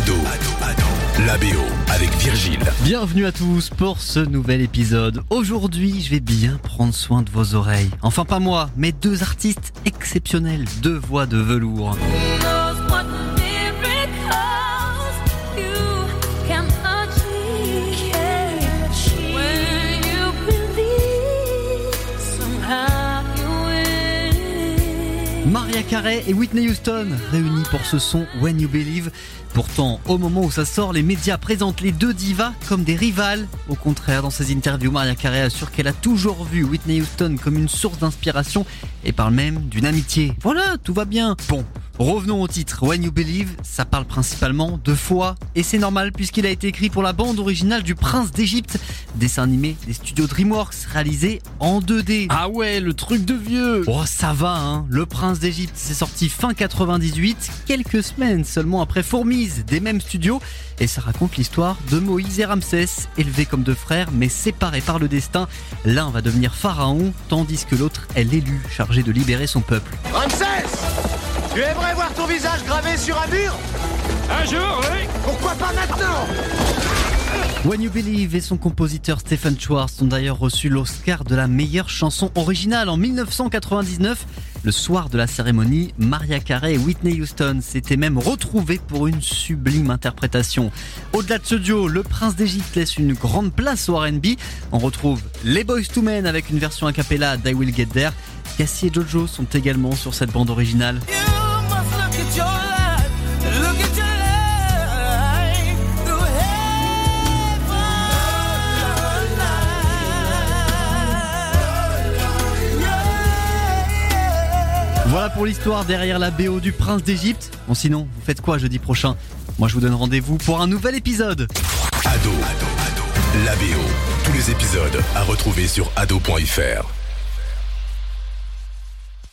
Ado, la BO avec Virgile. Bienvenue à tous pour ce nouvel épisode. Aujourd'hui, je vais bien prendre soin de vos oreilles. Enfin, pas moi, mais deux artistes exceptionnels, deux voix de velours. Maria Carey et Whitney Houston réunis pour ce son When You Believe. Pourtant, au moment où ça sort, les médias présentent les deux divas comme des rivales. Au contraire, dans ses interviews, Maria Carey assure qu'elle a toujours vu Whitney Houston comme une source d'inspiration et parle même d'une amitié. Voilà, tout va bien. Bon, revenons au titre. When You Believe, ça parle principalement de foi et c'est normal puisqu'il a été écrit pour la bande originale du Prince d'Égypte, dessin animé des studios DreamWorks réalisé en 2D. Ah ouais, le truc de vieux Oh ça va hein, Le Prince d'Égypte c'est sorti fin 98, quelques semaines seulement après Fourmise des mêmes studios et ça raconte l'histoire de Moïse et Ramsès, élevés comme deux frères mais séparés par le destin. L'un va devenir pharaon tandis que l'autre est l'élu chargé de libérer son peuple. Ramsès Tu aimerais voir ton visage gravé sur un mur? Un jour, oui Pourquoi pas maintenant? When You Believe et son compositeur Stephen Schwartz ont d'ailleurs reçu l'Oscar de la meilleure chanson originale en 1999. Le soir de la cérémonie, Maria Carey et Whitney Houston s'étaient même retrouvés pour une sublime interprétation. Au-delà de ce duo, le prince d'Égypte laisse une grande place au R&B. On retrouve les Boys to Men avec une version a cappella d'I Will Get There. Cassie et Jojo sont également sur cette bande originale. Voilà pour l'histoire derrière la BO du Prince d'Égypte. Bon sinon, vous faites quoi jeudi prochain? Moi je vous donne rendez-vous pour un nouvel épisode. Ado, la BO. Tous les épisodes à retrouver sur ado.fr.